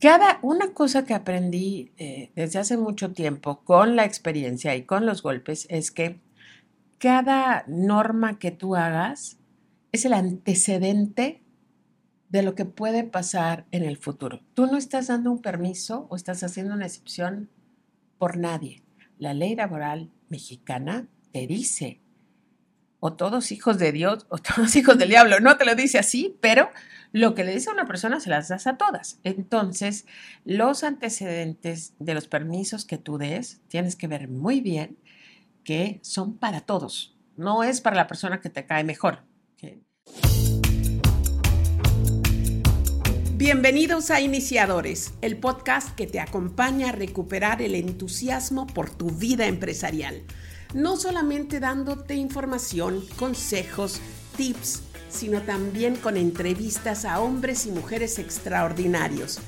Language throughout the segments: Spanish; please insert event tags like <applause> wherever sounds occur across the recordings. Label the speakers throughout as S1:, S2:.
S1: cada una cosa que aprendí eh, desde hace mucho tiempo con la experiencia y con los golpes es que cada norma que tú hagas es el antecedente de lo que puede pasar en el futuro. Tú no estás dando un permiso o estás haciendo una excepción por nadie. La ley laboral mexicana te dice, o todos hijos de Dios o <laughs> todos hijos del diablo, no te lo dice así, pero lo que le dice a una persona se las das a todas. Entonces, los antecedentes de los permisos que tú des, tienes que ver muy bien que son para todos, no es para la persona que te cae mejor. Bienvenidos a Iniciadores, el podcast que te acompaña a recuperar el entusiasmo por tu vida empresarial. No solamente dándote información, consejos, tips, sino también con entrevistas a hombres y mujeres extraordinarios,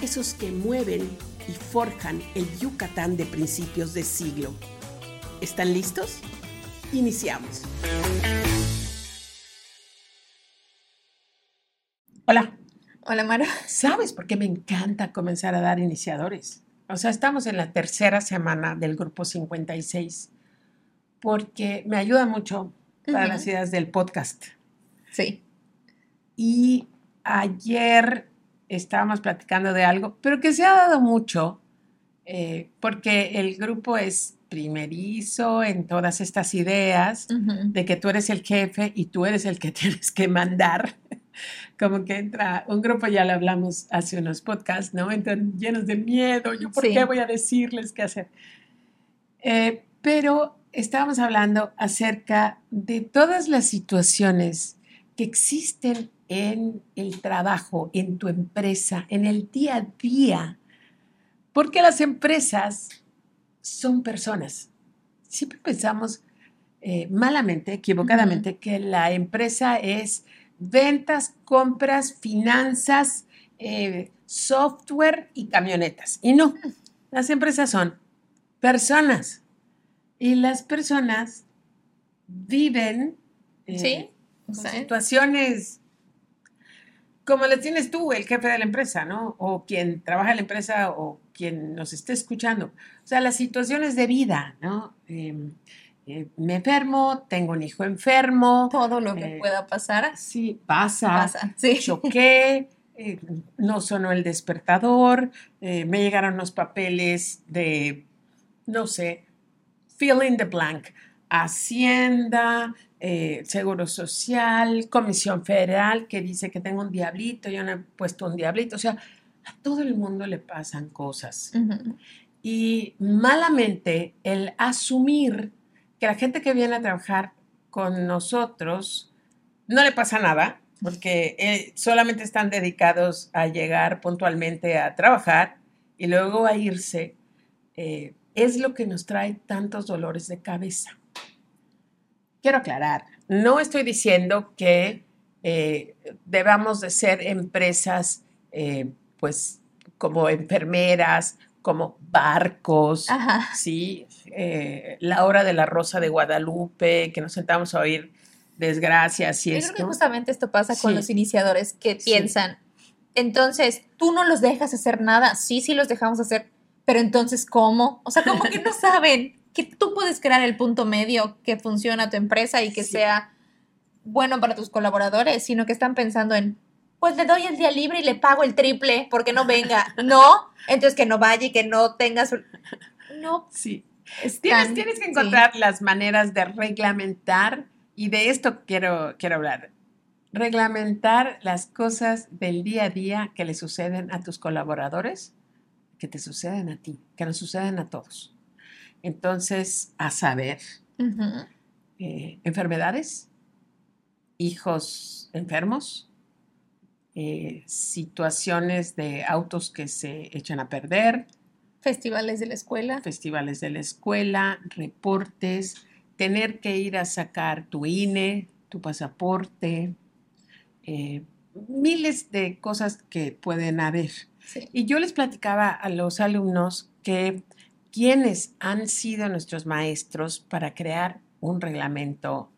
S1: esos que mueven y forjan el Yucatán de principios de siglo. ¿Están listos? Iniciamos. Hola.
S2: Hola, Mara.
S1: ¿Sabes por qué me encanta comenzar a dar iniciadores? O sea, estamos en la tercera semana del grupo 56, porque me ayuda mucho para las ideas del podcast.
S2: Sí.
S1: Y ayer estábamos platicando de algo, pero que se ha dado mucho, eh, porque el grupo es primerizo en todas estas ideas de que tú eres el jefe y tú eres el que <laughs> tienes que mandar como que entra un grupo, ya lo hablamos hace unos podcasts, ¿no? Entran llenos de miedo, yo por qué voy a decirles qué hacer. Eh, pero estábamos hablando acerca de todas las situaciones que existen en el trabajo, en tu empresa, en el día a día, porque las empresas son personas. Siempre pensamos eh, malamente, equivocadamente, que la empresa es ventas, compras, finanzas, eh, software y camionetas. Y no, las empresas son personas. Y las personas viven
S2: eh,
S1: situaciones como las tienes tú, el jefe de la empresa, ¿no? O quien trabaja en la empresa o quien nos esté escuchando. O sea, las situaciones de vida, ¿no? Em, eh, me enfermo, tengo un hijo enfermo.
S2: Todo lo que eh, pueda pasar.
S1: Sí, pasa. Choqué, eh, no sonó el despertador, me llegaron los papeles de, no sé, fill in the blank. Hacienda, Seguro Social, Comisión Federal que dice que tengo un diablito, yo no he puesto un diablito. O sea, a todo el mundo le pasan cosas. Y malamente el asumir que la gente que viene a trabajar con nosotros no le pasa nada, porque eh, solamente están dedicados a llegar puntualmente a trabajar y luego a irse, eh, es lo que nos trae tantos dolores de cabeza. Quiero aclarar, no estoy diciendo que eh, debamos de ser empresas, pues, como enfermeras como barcos, ¿sí? Eh, la hora de la Rosa de Guadalupe, que nos sentamos a oír desgracias y
S2: Yo creo que justamente esto pasa con los iniciadores que piensan, entonces, tú no los dejas hacer nada, sí, sí los dejamos hacer, pero entonces, ¿cómo? O sea, como que no <laughs> saben que tú puedes crear el punto medio que funciona tu empresa y que sea bueno para tus colaboradores, sino que están pensando en, pues le doy el día libre y le pago el triple porque no venga. <laughs> No, entonces que no vaya y que no tengas... No.
S1: Sí. tienes, tienes, que encontrar las maneras de reglamentar y de esto quiero, quiero hablar. Reglamentar las cosas del día a día que le suceden a tus colaboradores, que te suceden a ti, que nos suceden a todos. Entonces, a saber, eh, enfermedades, hijos enfermos, eh, situaciones de autos que se echan a perder.
S2: Festivales de la escuela.
S1: Festivales de la escuela, reportes, tener que ir a sacar tu INE, tu pasaporte, eh, miles de cosas que pueden haber. Y yo les platicaba a los alumnos que quienes han sido nuestros maestros para crear un reglamento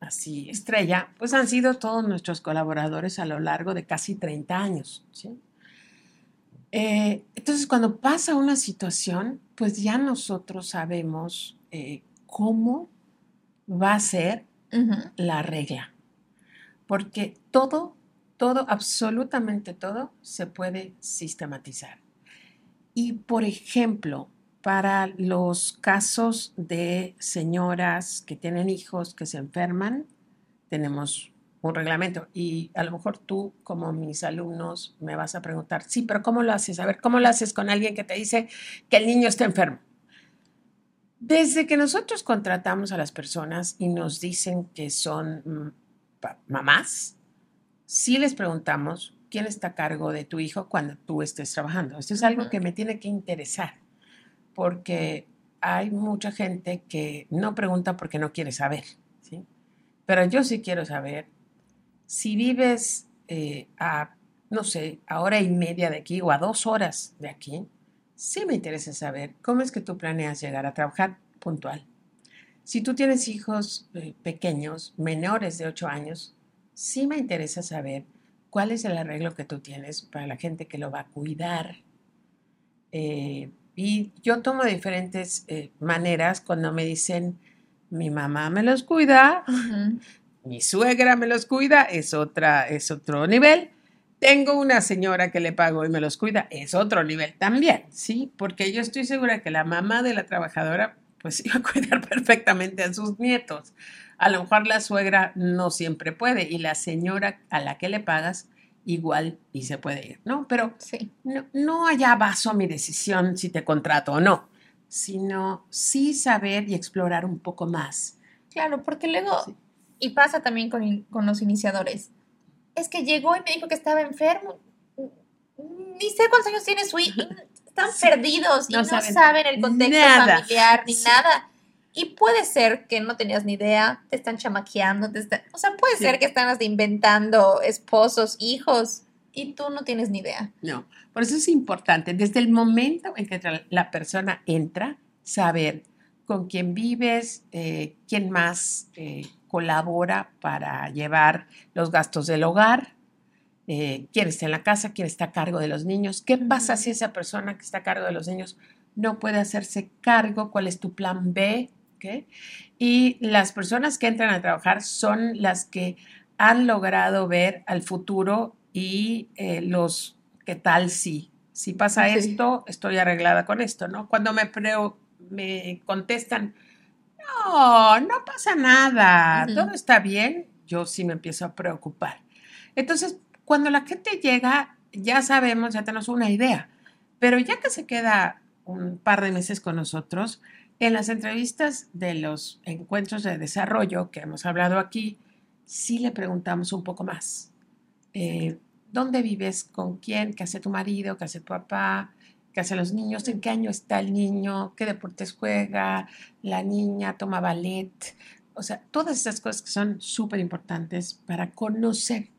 S1: así estrella, pues han sido todos nuestros colaboradores a lo largo de casi 30 años. Eh, entonces, cuando pasa una situación, pues ya nosotros sabemos eh, cómo va a ser la regla. Porque todo, todo, absolutamente todo se puede sistematizar. Y, por ejemplo, para los casos de señoras que tienen hijos que se enferman, tenemos un reglamento. Y a lo mejor tú, como mis alumnos, me vas a preguntar, sí, pero ¿cómo lo haces? A ver, ¿cómo lo haces con alguien que te dice que el niño está enfermo? Desde que nosotros contratamos a las personas y nos dicen que son mm, mamás, sí les preguntamos quién está a cargo de tu hijo cuando tú estés trabajando. Esto es algo que me tiene que interesar porque hay mucha gente que no pregunta porque no quiere saber, ¿sí? Pero yo sí quiero saber si vives eh, a, no sé, a hora y media de aquí o a dos horas de aquí, sí me interesa saber cómo es que tú planeas llegar a trabajar puntual. Si tú tienes hijos eh, pequeños, menores de ocho años, sí me interesa saber cuál es el arreglo que tú tienes para la gente que lo va a cuidar. Eh, y yo tomo diferentes eh, maneras cuando me dicen, mi mamá me los cuida, mi suegra me los cuida, es, otra, es otro nivel. Tengo una señora que le pago y me los cuida, es otro nivel también, ¿sí? Porque yo estoy segura que la mamá de la trabajadora pues <laughs> iba a cuidar perfectamente a sus nietos. A lo mejor la suegra no siempre puede y la señora a la que le pagas igual y se puede ir, ¿no? Pero sí. no, no allá baso mi decisión si te contrato o no, sino sí saber y explorar un poco más.
S2: Claro, porque luego, y pasa también con, con los iniciadores, es que llegó y me dijo que estaba enfermo, ni sé cuántos años tiene su hijo, están perdidos y no, saben, el contexto familiar ni nada. Y puede ser que no tenías ni idea, te están chamaqueando, te o sea, puede ser que están inventando esposos, hijos, y tú no tienes ni idea.
S1: No, por eso es importante, desde el momento en que la persona entra, saber con quién vives, eh, quién más eh, colabora para llevar los gastos del hogar, eh, quién está en la casa, quién está a cargo de los niños, qué pasa si esa persona que está a cargo de los niños no puede hacerse cargo, cuál es tu plan B, y las personas que entran a trabajar son las que han logrado ver al futuro y eh, los, ¿qué tal si? Si pasa esto, estoy arreglada con esto, ¿no? Cuando me, me contestan, no, no pasa nada, todo está bien, yo sí me empiezo a preocupar. Entonces, cuando la gente llega, ya sabemos, ya tenemos una idea, pero ya que se queda un par de meses con nosotros, en las entrevistas de los encuentros de desarrollo que hemos hablado aquí, sí le preguntamos un poco más. Eh, ¿Dónde vives? ¿Con quién? ¿Qué hace tu marido? ¿Qué hace tu papá? ¿Qué hacen los niños? ¿En qué año está el niño? ¿Qué deportes juega? ¿La niña toma ballet? O sea, todas esas cosas que son súper importantes para conocer.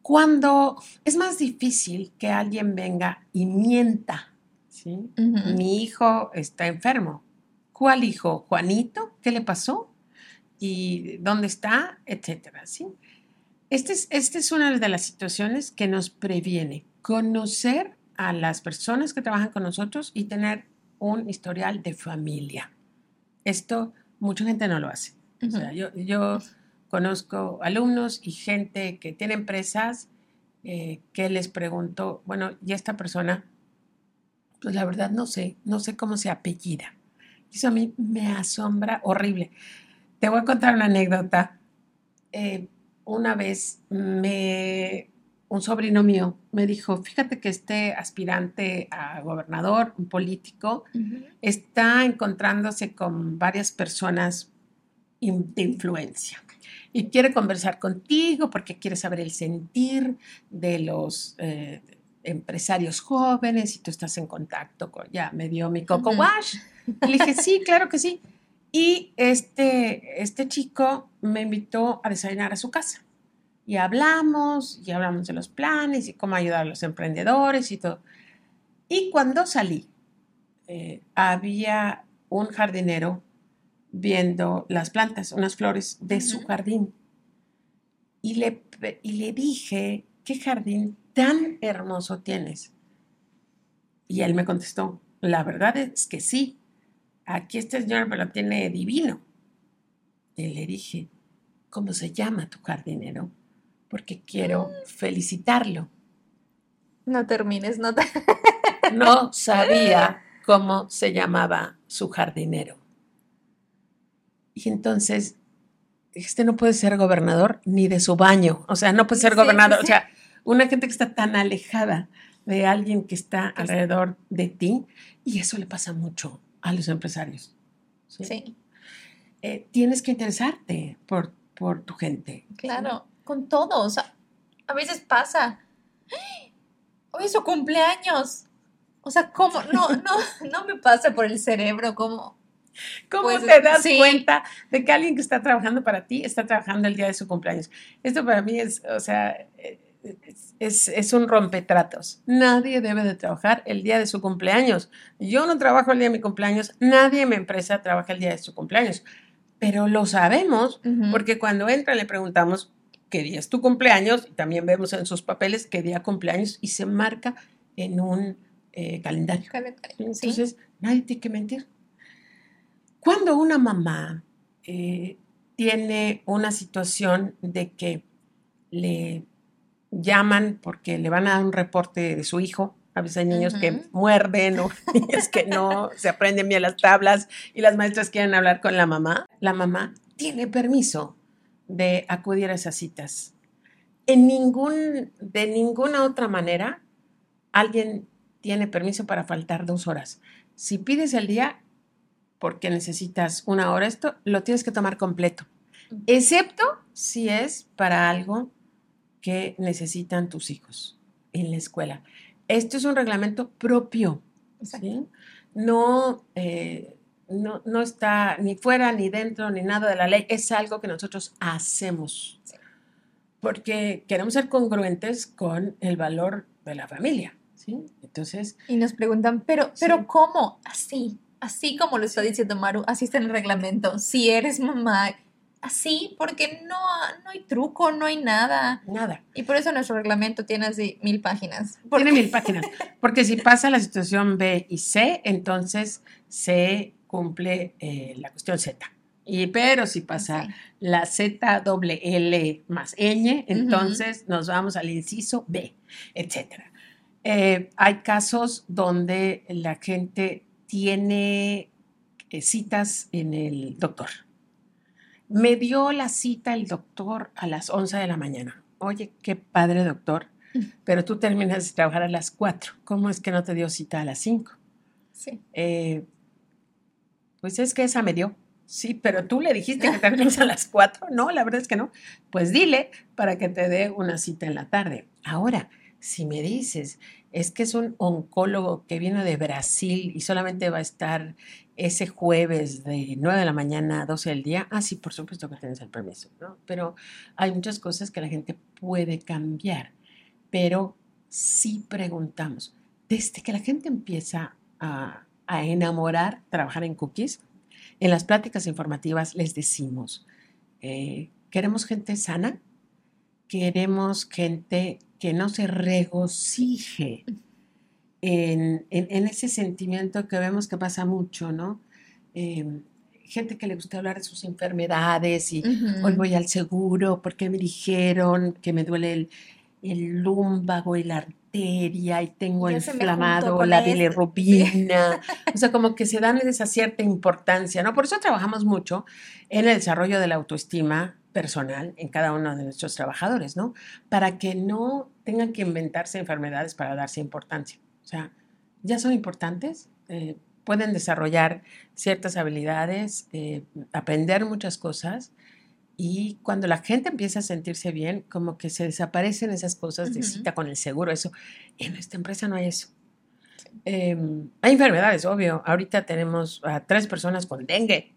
S1: Cuando es más difícil que alguien venga y mienta mi hijo está enfermo. ¿Cuál hijo? ¿Juanito? ¿Qué le pasó? ¿Y dónde está? Etcétera, ¿sí? Esta es, este es una de las situaciones que nos previene. Conocer a las personas que trabajan con nosotros y tener un historial de familia. Esto mucha gente no lo hace. yo, conozco alumnos y gente que tiene empresas eh, que les pregunto, bueno, ¿y esta persona pues la verdad no sé, no sé cómo se apellida. Eso a mí me asombra horrible. Te voy a contar una anécdota. Eh, una vez me, un sobrino mío me dijo, fíjate que este aspirante a gobernador, un político, está encontrándose con varias personas de influencia y quiere conversar contigo porque quiere saber el sentir de los, eh, empresarios jóvenes y tú estás en contacto con, ya me dio mi coco wash. le dije, sí, claro que sí. Y este, este chico me invitó a desayunar a su casa. Y hablamos, y hablamos de los planes y cómo ayudar a los emprendedores y todo. Y cuando salí, eh, había un jardinero viendo las plantas, unas flores de su jardín. Y le, y le dije, ¿qué jardín tan hermoso tienes. Y él me contestó, la verdad es que sí, aquí este señor me lo tiene divino. Y le dije, ¿cómo se llama tu jardinero? Porque quiero felicitarlo.
S2: No termines, no <laughs>
S1: No sabía cómo se llamaba su jardinero. Y entonces, este no puede ser gobernador ni de su baño, o sea, no puede ser gobernador, o sea, una gente que está tan alejada de alguien que está alrededor de ti, y eso le pasa mucho a los empresarios. Sí. Eh, tienes que interesarte por, por tu gente.
S2: Claro, con todo, o sea, a veces pasa, hoy es su cumpleaños, o sea, ¿cómo? No, no, <laughs> no me pasa por el cerebro, ¿cómo?
S1: ¿Cómo pues, te das cuenta de que alguien que está trabajando para ti está trabajando el día de su cumpleaños? Esto para mí es, o sea, es, es, un rompetratos. Nadie debe de trabajar el día de su cumpleaños. Yo no trabajo el día de mi cumpleaños, nadie en mi empresa trabaja el día de su cumpleaños. Pero lo sabemos porque cuando entra le preguntamos qué día es tu cumpleaños y también vemos en sus papeles qué día cumpleaños y se marca en un eh, calendario. Entonces, nadie tiene que mentir. Cuando una mamá eh, tiene una situación de que le llaman porque le van a dar un reporte de su hijo, a veces hay niños que muerden o <laughs> niños que no se aprenden bien las tablas y las maestras quieren hablar con la mamá. La mamá tiene permiso de acudir a esas citas. En ningún, de ninguna otra manera, alguien tiene permiso para faltar dos horas. Si pides el día, porque necesitas una hora esto, lo tienes que tomar completo, excepto si es para algo que necesitan tus hijos en la escuela. Esto es un reglamento propio, no, eh, no, no, está ni fuera, ni dentro, ni nada de la ley, es algo que nosotros hacemos, porque queremos ser congruentes con el valor de la familia. ¿sí? Entonces...
S2: Y nos preguntan, pero, pero ¿cómo? Así, así como lo está diciendo Maru, así está en el reglamento. Si eres mamá, así, porque no, no hay truco, no hay nada.
S1: Nada.
S2: Y por eso nuestro reglamento tiene así mil páginas.
S1: Tiene mil <laughs> páginas. Porque si pasa la situación B y C, entonces se cumple eh, la cuestión Z. Y, pero si pasa la Z doble L más ñ, entonces nos vamos al inciso B, etcétera. Eh, hay casos donde la gente tiene eh, citas en el doctor. Me dio la cita el doctor a las 11 de la mañana. Oye, qué padre doctor, pero tú terminas de trabajar a las 4. ¿Cómo es que no te dio cita a las 5?
S2: Sí.
S1: Eh, pues es que esa me dio. Sí, pero tú le dijiste que terminas a las 4. No, la verdad es que no. Pues dile para que te dé una cita en la tarde. Ahora, si me dices, es que es un oncólogo que viene de Brasil y solamente va a estar ese jueves de 9 de la mañana a 12 del día, ah, sí, por supuesto que tienes el permiso, ¿no? Pero hay muchas cosas que la gente puede cambiar, pero sí preguntamos, desde que la gente empieza a, enamorar trabajar en cookies, en las pláticas informativas les decimos, eh, queremos gente sana, queremos gente que no se regocije en, ese sentimiento que vemos que pasa mucho, ¿no? Em, gente que le gusta hablar de sus enfermedades y hoy voy al seguro porque me dijeron que me duele el, el lúmbago y la arteria y tengo inflamado la bilirrubina. o sea, como que se dan esa cierta importancia, ¿no? Por eso trabajamos mucho en el desarrollo de la autoestima personal en cada uno de nuestros trabajadores, ¿no? Para que no tengan que inventarse enfermedades para darse importancia. O sea, ya son importantes, eh, pueden desarrollar ciertas habilidades, eh, aprender muchas cosas y cuando la gente empieza a sentirse bien, como que se desaparecen esas cosas de cita con el seguro, eso. En nuestra empresa no hay eso. Em, hay enfermedades, obvio. Ahorita tenemos a tres personas con dengue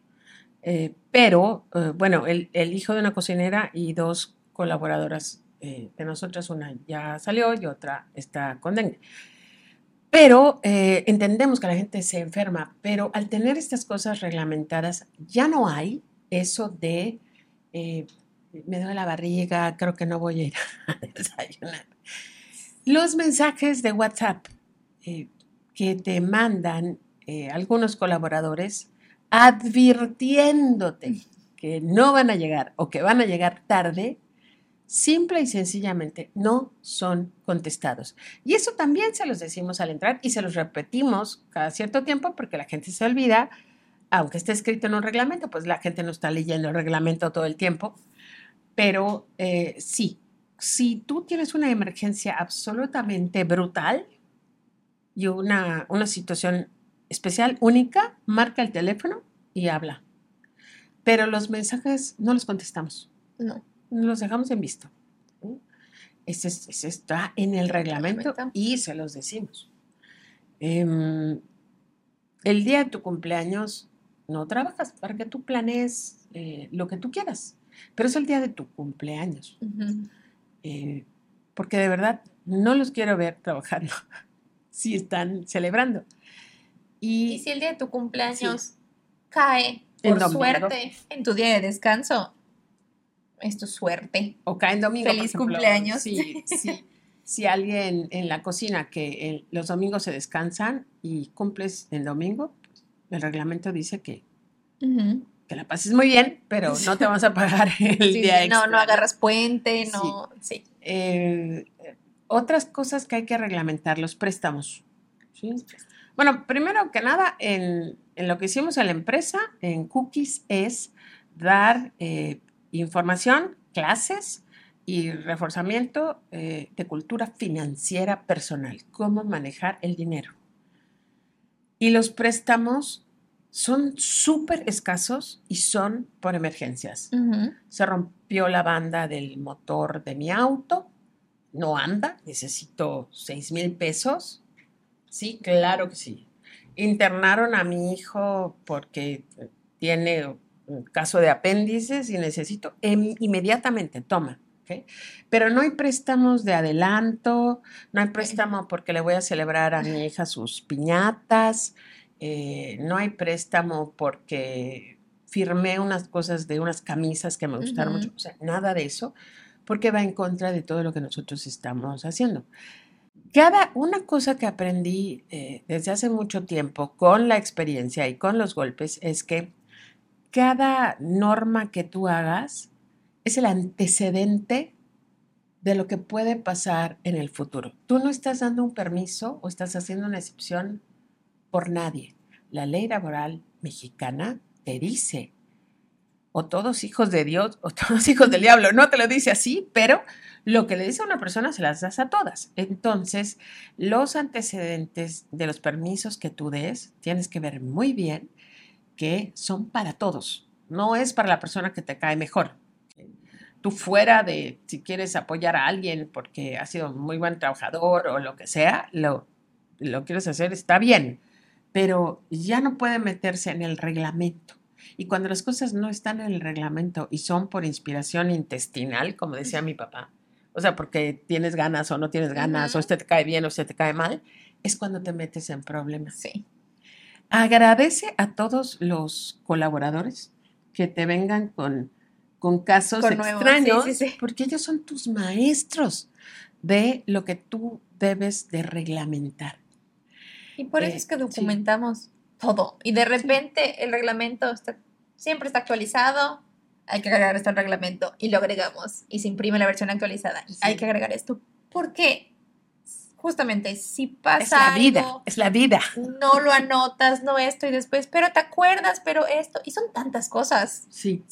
S1: eh, pero, eh, bueno, el, hijo de una cocinera y dos colaboradoras eh, de nosotras, una ya salió y otra está con. Pero entendemos que la gente se enferma, pero al tener estas cosas reglamentadas, ya no hay eso de me duele la barriga, creo que no voy a ir a <laughs> desayunar. Los mensajes de WhatsApp que te mandan algunos colaboradores advirtiéndote que no van a llegar o que van a llegar tarde, simple y sencillamente no son contestados. Y eso también se los decimos al entrar y se los repetimos cada cierto tiempo porque la gente se olvida, aunque esté escrito en un reglamento, pues la gente no está leyendo el reglamento todo el tiempo. Pero eh, sí, si tú tienes una emergencia absolutamente brutal y una, una situación especial, única, marca el teléfono y habla. Pero los mensajes no los contestamos.
S2: No.
S1: Los dejamos en visto. Ese, está en el reglamento, y se los decimos. Em, el día de tu cumpleaños no trabajas para que tú planees eh, lo que tú quieras, pero es el día de tu cumpleaños. Eh, porque de verdad no los quiero ver trabajando <laughs> si están celebrando.
S2: Y, si el día de tu cumpleaños cae por suerte en tu día de descanso, es tu suerte.
S1: O cae en domingo.
S2: Feliz cumpleaños.
S1: Sí, sí. si alguien en la cocina que los domingos se descansan y cumples en domingo, el reglamento dice que, que la pases muy bien, pero no te vamos a pagar <laughs> el día extra.
S2: No, no agarras puente, no. Sí.
S1: Eh, otras cosas que hay que reglamentar, los préstamos. ¿sí? Bueno, primero que nada, en, lo que hicimos en la empresa, en Cookies, es dar eh, información, clases y reforzamiento eh, de cultura financiera personal, cómo manejar el dinero. Y los préstamos son súper escasos y son por emergencias. Se rompió la banda del motor de mi auto, no anda, necesito 6 mil pesos Sí, claro que sí. Internaron a mi hijo porque tiene un caso de apéndices y necesito inmediatamente, toma. Pero no hay préstamos de adelanto, no hay préstamo porque le voy a celebrar a mi hija sus piñatas, eh, no hay préstamo porque firmé unas cosas de unas camisas que me gustaron mucho, o sea, nada de eso, porque va en contra de todo lo que nosotros estamos haciendo. Cada una cosa que aprendí eh, desde hace mucho tiempo con la experiencia y con los golpes es que cada norma que tú hagas es el antecedente de lo que puede pasar en el futuro. Tú no estás dando un permiso o estás haciendo una excepción por nadie. La ley laboral mexicana te dice, o todos hijos de Dios o <laughs> todos hijos del diablo, no te lo dice así, pero lo que le dice a una persona se las das a todas. Entonces, los antecedentes de los permisos que tú des, tienes que ver muy bien que son para todos. No es para la persona que te cae mejor. Tú fuera de, si quieres apoyar a alguien porque ha sido muy buen trabajador o lo que sea, lo, lo quieres hacer, está bien, pero ya no puede meterse en el reglamento. Y cuando las cosas no están en el reglamento y son por inspiración intestinal, como decía mi papá, o sea, porque tienes ganas o no tienes ganas, o este te cae bien o este te cae mal, es cuando te metes en problemas.
S2: Sí.
S1: Agradece a todos los colaboradores que te vengan con, con casos extraños, porque ellos son tus maestros de lo que tú debes de reglamentar.
S2: Y por eso es que eh, documentamos todo. Y de repente el reglamento siempre está actualizado, hay que agregar esto al reglamento y lo agregamos y se imprime la versión actualizada. Hay que agregar esto. Porque justamente si pasa
S1: es la vida, es la vida.
S2: No lo anotas, no esto y después, pero te acuerdas, pero esto y son tantas cosas.
S1: Sí.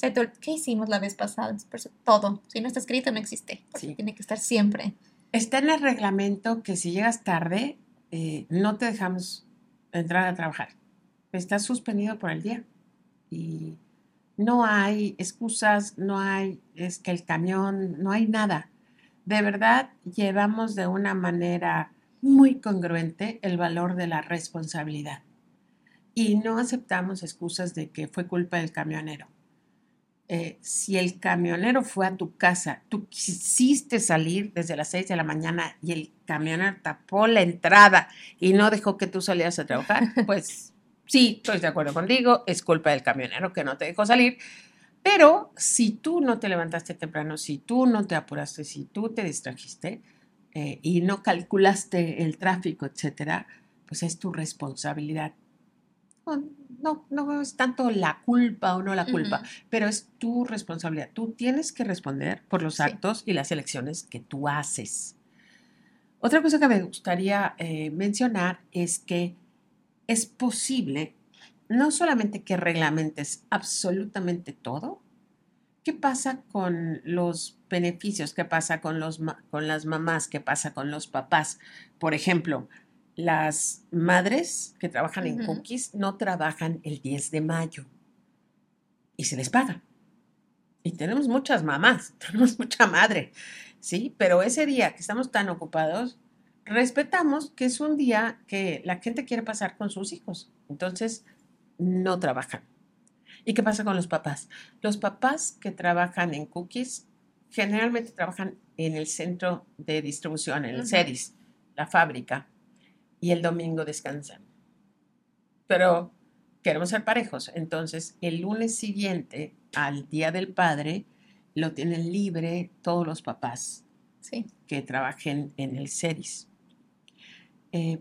S2: ¿Qué hicimos la vez pasada? Todo. Si no está escrito no existe. Sí. Tiene que estar siempre.
S1: Está en el reglamento que si llegas tarde eh, no te dejamos entrar a trabajar. Estás suspendido por el día y no hay excusas, no hay, es que el camión, no hay nada. De verdad, llevamos de una manera muy congruente el valor de la responsabilidad. Y no aceptamos excusas de que fue culpa del camionero. Eh, si el camionero fue a tu casa, tú quisiste salir desde las 6 de la mañana y el camionero tapó la entrada y no dejó que tú salieras a trabajar, <laughs> pues sí, estoy de acuerdo contigo, es culpa del camionero que no te dejó salir, pero si tú no te levantaste temprano, si tú no te apuraste, si tú te distrajiste eh, y no calculaste el tráfico, etcétera, pues es tu responsabilidad. No, no, es tanto la culpa o no la culpa, pero es tu responsabilidad. Tú tienes que responder por los actos y las elecciones que tú haces. Otra cosa que me gustaría eh, mencionar es que es posible no solamente que reglamentes absolutamente todo, ¿qué pasa con los beneficios? ¿Qué pasa con, los, con las mamás? ¿Qué pasa con los papás? Por ejemplo, las madres que trabajan en cookies no trabajan el 10 de mayo y se les paga. Y tenemos muchas mamás, <laughs> tenemos mucha madre, ¿sí? Pero ese día que estamos tan ocupados, respetamos que es un día que la gente quiere pasar con sus hijos. Entonces, no trabajan. ¿Y qué pasa con los papás? Los papás que trabajan en cookies generalmente trabajan en el centro de distribución, en el CERIS, la fábrica, y el domingo descansan. Pero queremos ser parejos. Entonces, el lunes siguiente al Día del Padre lo tienen libre todos los papás que trabajen en el CERIS. Eh,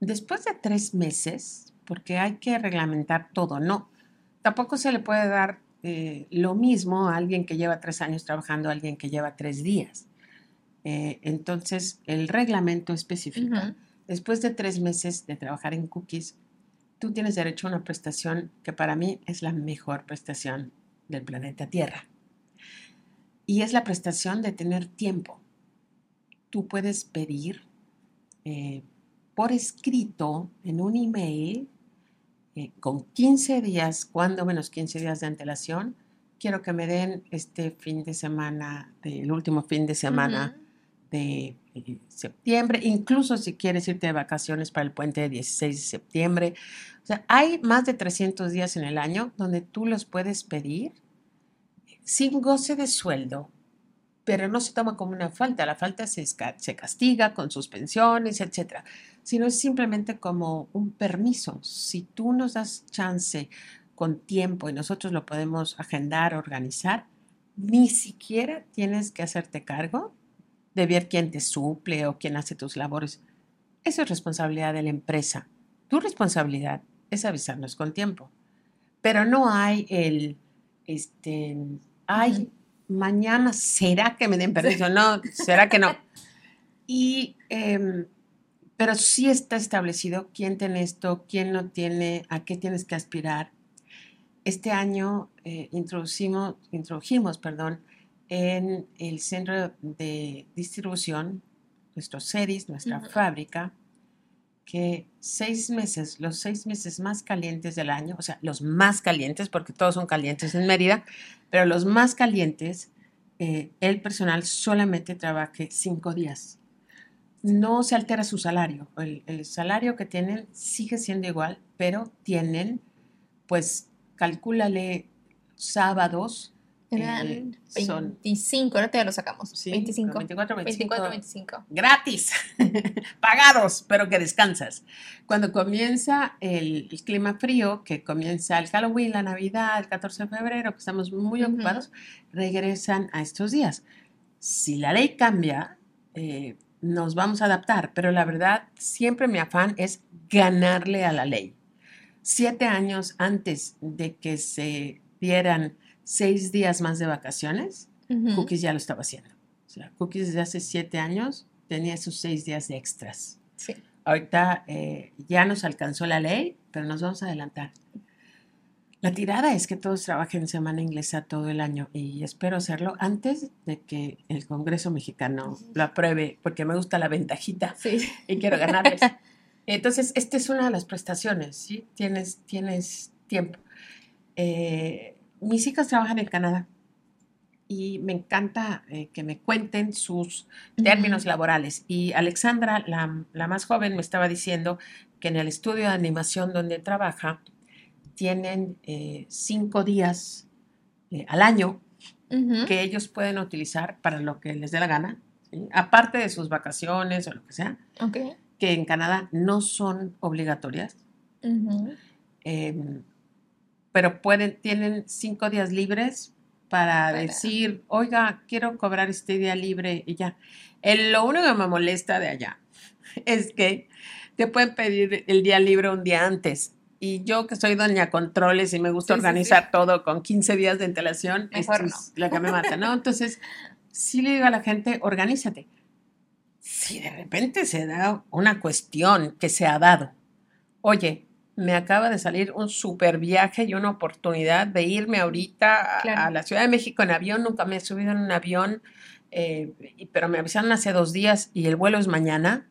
S1: después de tres meses, porque hay que reglamentar todo, no, tampoco se le puede dar eh, lo mismo a alguien que lleva tres años trabajando a alguien que lleva tres días. Eh, entonces, el reglamento especifica, después de tres meses de trabajar en cookies, tú tienes derecho a una prestación que para mí es la mejor prestación del planeta Tierra. Y es la prestación de tener tiempo. Tú puedes pedir por escrito en un email eh, con 15 días, cuando menos 15 días de antelación, quiero que me den este fin de semana, el último fin de semana de eh, septiembre, incluso si quieres irte de vacaciones para el puente de 16 de septiembre. O sea, hay más de 300 días en el año donde tú los puedes pedir sin goce de sueldo, pero no se toma como una falta. La falta se, se castiga con suspensiones, etcétera sino es simplemente como un permiso. Si tú nos das chance con tiempo y nosotros lo podemos agendar, organizar, ni siquiera tienes que hacerte cargo de ver quién te suple o quién hace tus labores. Eso es responsabilidad de la empresa. Tu responsabilidad es avisarnos con tiempo. Pero no hay el, este, ay, mañana, ¿será que me den permiso? No, ¿será que no? <laughs> Y em, pero sí está establecido quién tiene esto, quién no tiene, a qué tienes que aspirar. Este año eh, introducimos, introdujimos perdón, en el centro de distribución, nuestros series, nuestra fábrica, que seis meses, los seis meses más calientes del año, o sea, los más calientes, porque todos son calientes en Mérida, pero los más calientes, eh, el personal solamente trabaje cinco días no se altera su salario. El, salario que tienen sigue siendo igual, pero tienen, pues, calcúlale sábados.
S2: Eran 25, ahora te lo sacamos.
S1: Sí,
S2: 25.
S1: 24, 25.
S2: 24, 25.
S1: Gratis, <laughs> pagados, pero que descansas. Cuando comienza el, clima frío, que comienza el Halloween, la Navidad, el 14 de febrero, que estamos muy ocupados, regresan a estos días. Si la ley cambia, eh, nos vamos a adaptar, pero la verdad, siempre mi afán es ganarle a la ley. Siete años antes de que se dieran seis días más de vacaciones, Cookies ya lo estaba haciendo. O sea, Cookies desde hace siete años tenía esos seis días de extras.
S2: Sí.
S1: Ahorita eh, ya nos alcanzó la ley, pero nos vamos a adelantar. La tirada es que todos trabajen semana inglesa todo el año y espero hacerlo antes de que el Congreso mexicano lo apruebe, porque me gusta la ventajita y quiero ganarles. <laughs> Entonces, esta es una de las prestaciones, ¿sí? Tienes, tienes tiempo. Eh, mis hijas trabajan en Canadá y me encanta eh, que me cuenten sus términos laborales. Y Alexandra, la, la más joven, me estaba diciendo que en el estudio de animación donde trabaja, tienen eh, cinco días eh, al año que ellos pueden utilizar para lo que les dé la gana, aparte de sus vacaciones o lo que sea, que en Canadá no son obligatorias. Pero pueden, tienen cinco días libres para, decir, oiga, quiero cobrar este día libre y ya. lo único que me molesta de allá <laughs> es que te pueden pedir el día libre un día antes. Y yo que soy doña controles y me gusta organizar todo con 15 días de antelación,
S2: Mejor no.
S1: es lo que me mata, ¿no? Entonces, sí le digo a la gente, organízate. Si de repente se da una cuestión que se ha dado, oye, me acaba de salir un super viaje y una oportunidad de irme ahorita a,
S2: Claro.
S1: a la Ciudad de México en avión, nunca me he subido en un avión, eh, pero me avisaron hace dos días y el vuelo es mañana.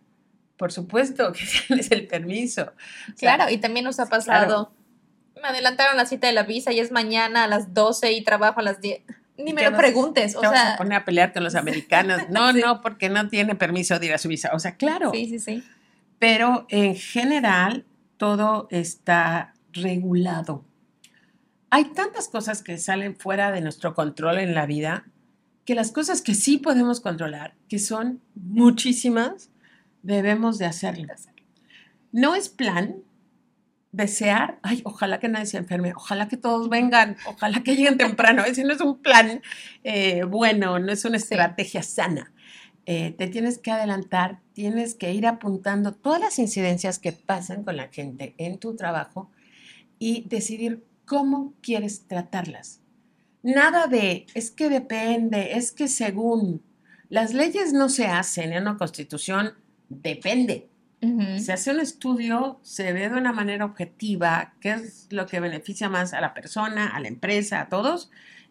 S1: Por supuesto <laughs> que tienes el permiso. O sea,
S2: Claro, y también nos ha pasado. Me adelantaron la cita de la visa y es mañana a las 12 y trabajo a las 10. Ni
S1: ¿Y
S2: me lo
S1: vas-
S2: preguntes, o
S1: vas
S2: sea,
S1: a poner a pelear con los americanos. <laughs> No,
S2: Sí.
S1: no, porque no tiene permiso de ir a su visa. O sea, claro.
S2: sí, sí, sí.
S1: Pero en general todo está regulado. Hay tantas cosas que salen fuera de nuestro control en la vida que las cosas que sí podemos controlar, que son muchísimas, debemos de hacerlo. No es plan desear, ay, ojalá que nadie se enferme, ojalá que todos vengan, ojalá que lleguen temprano. <laughs> Ese no es un plan eh, bueno, no es una estrategia sana. Eh, te tienes que adelantar, tienes que ir apuntando todas las incidencias que pasan con la gente en tu trabajo y decidir cómo quieres tratarlas. Nada de, es que depende, es que según. Las leyes no se hacen en una constitución, depende.
S2: Ujú.
S1: Se hace un estudio, se ve de una manera objetiva qué es lo que beneficia más a la persona, a la empresa, a todos,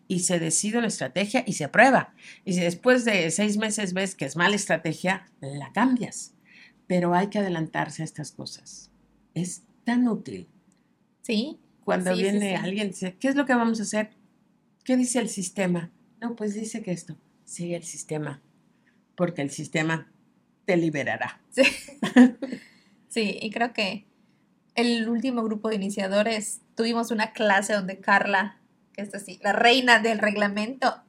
S1: y se decide una estrategia y se aprueba. Y si después de seis meses ves que es mala estrategia, la cambias. Pero hay que adelantarse a estas cosas. Es tan útil.
S2: Sí,
S1: Cuando
S2: Sí, sí,
S1: viene
S2: sí.
S1: alguien dice, ¿qué es lo que vamos a hacer? ¿Qué dice el sistema? No, pues dice que esto. Sigue el sistema, porque el sistema te liberará.
S2: sí. <laughs> Sí, y creo que el último grupo de iniciadores tuvimos una clase donde Carla, es así, la reina del reglamento,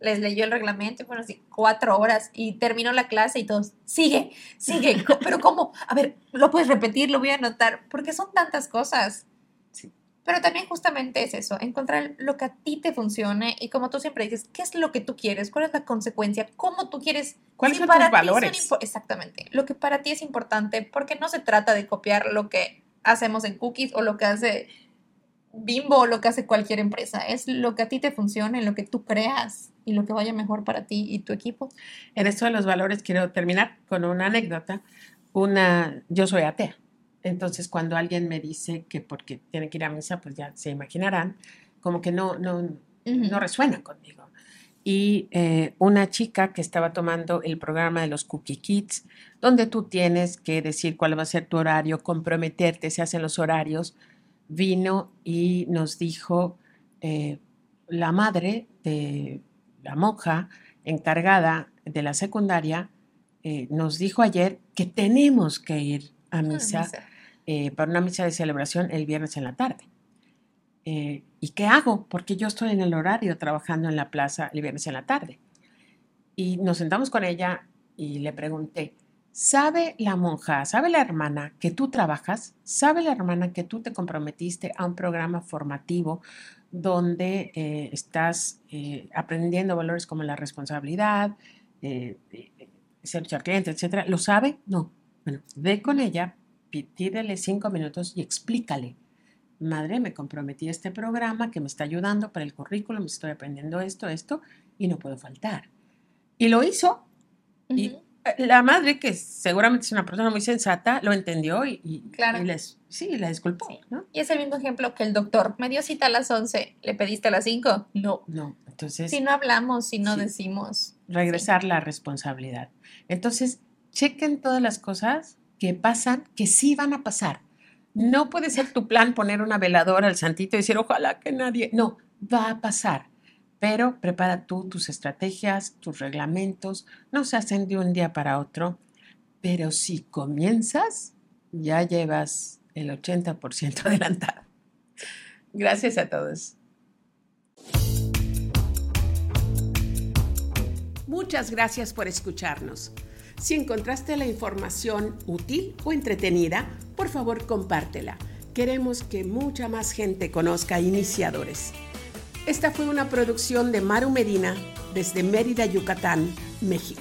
S2: les leyó el reglamento y fueron así cuatro horas y terminó la clase y todos, sigue, sigue, pero ¿cómo? A ver, lo puedes repetir, lo voy a anotar, porque son tantas cosas.
S1: Sí.
S2: Pero también justamente es eso, encontrar lo que a ti te funcione y como tú siempre dices, ¿qué es lo que tú quieres? ¿Cuál es la consecuencia? ¿Cómo tú quieres?
S1: ¿Cuáles
S2: si
S1: son
S2: para
S1: tus
S2: son
S1: valores?
S2: Exactamente, lo que para ti es importante, porque no se trata de copiar lo que hacemos en Cookies o lo que hace Bimbo lo que hace cualquier empresa, es lo que a ti te funcione, lo que tú creas y lo que vaya mejor para ti y tu equipo.
S1: En esto de los valores quiero terminar con una anécdota. Una, yo soy atea. Entonces, cuando alguien me dice que porque tiene que ir a misa, pues ya se imaginarán, como que no, no, no resuena conmigo. Y eh, una chica que estaba tomando el programa de los Cookie Kids, donde tú tienes que decir cuál va a ser tu horario, comprometerte, se hacen los horarios, vino y nos dijo eh, la madre de la monja encargada de la secundaria, eh, nos dijo ayer que tenemos que ir a misa eh, para una misa de celebración el viernes en la tarde. ¿Y qué hago? Porque yo estoy en el horario trabajando en la plaza el viernes en la tarde. Y nos sentamos con ella y le pregunté, ¿sabe la monja, sabe la hermana que tú trabajas? ¿Sabe la hermana que tú te comprometiste a un programa formativo donde eh, estás eh, aprendiendo valores como la responsabilidad, eh, eh, servicio al cliente, etcétera? ¿Lo sabe? No. Bueno, ve con ella, pídele cinco minutos y explícale. Madre, me comprometí a este programa que me está ayudando para el currículum, estoy aprendiendo esto, esto, y no puedo faltar. Y lo hizo. Y eh, la madre, que seguramente es una persona muy sensata, lo entendió y, y-
S2: Claro.
S1: y les, sí, la disculpó.
S2: Sí.
S1: ¿no?
S2: Y es el mismo ejemplo que el doctor. Me dio cita a las 11, ¿le pediste a las 5? No.
S1: No, entonces
S2: Si no hablamos, si no
S1: Sí.
S2: decimos.
S1: regresar la responsabilidad. Entonces, chequen todas las cosas que pasan, que sí van a pasar. No puede ser tu plan poner una veladora al santito y decir, ojalá que nadie. No, va a pasar. Pero prepara tú tus estrategias, tus reglamentos. No se hacen de un día para otro. Pero si comienzas, ya llevas el 80% <laughs> adelantado. Gracias a todos. Muchas gracias por escucharnos. Si encontraste la información útil o entretenida, por favor compártela. Queremos que mucha más gente conozca iniciadores. Esta fue una producción de Maru Medina desde Mérida, Yucatán, México.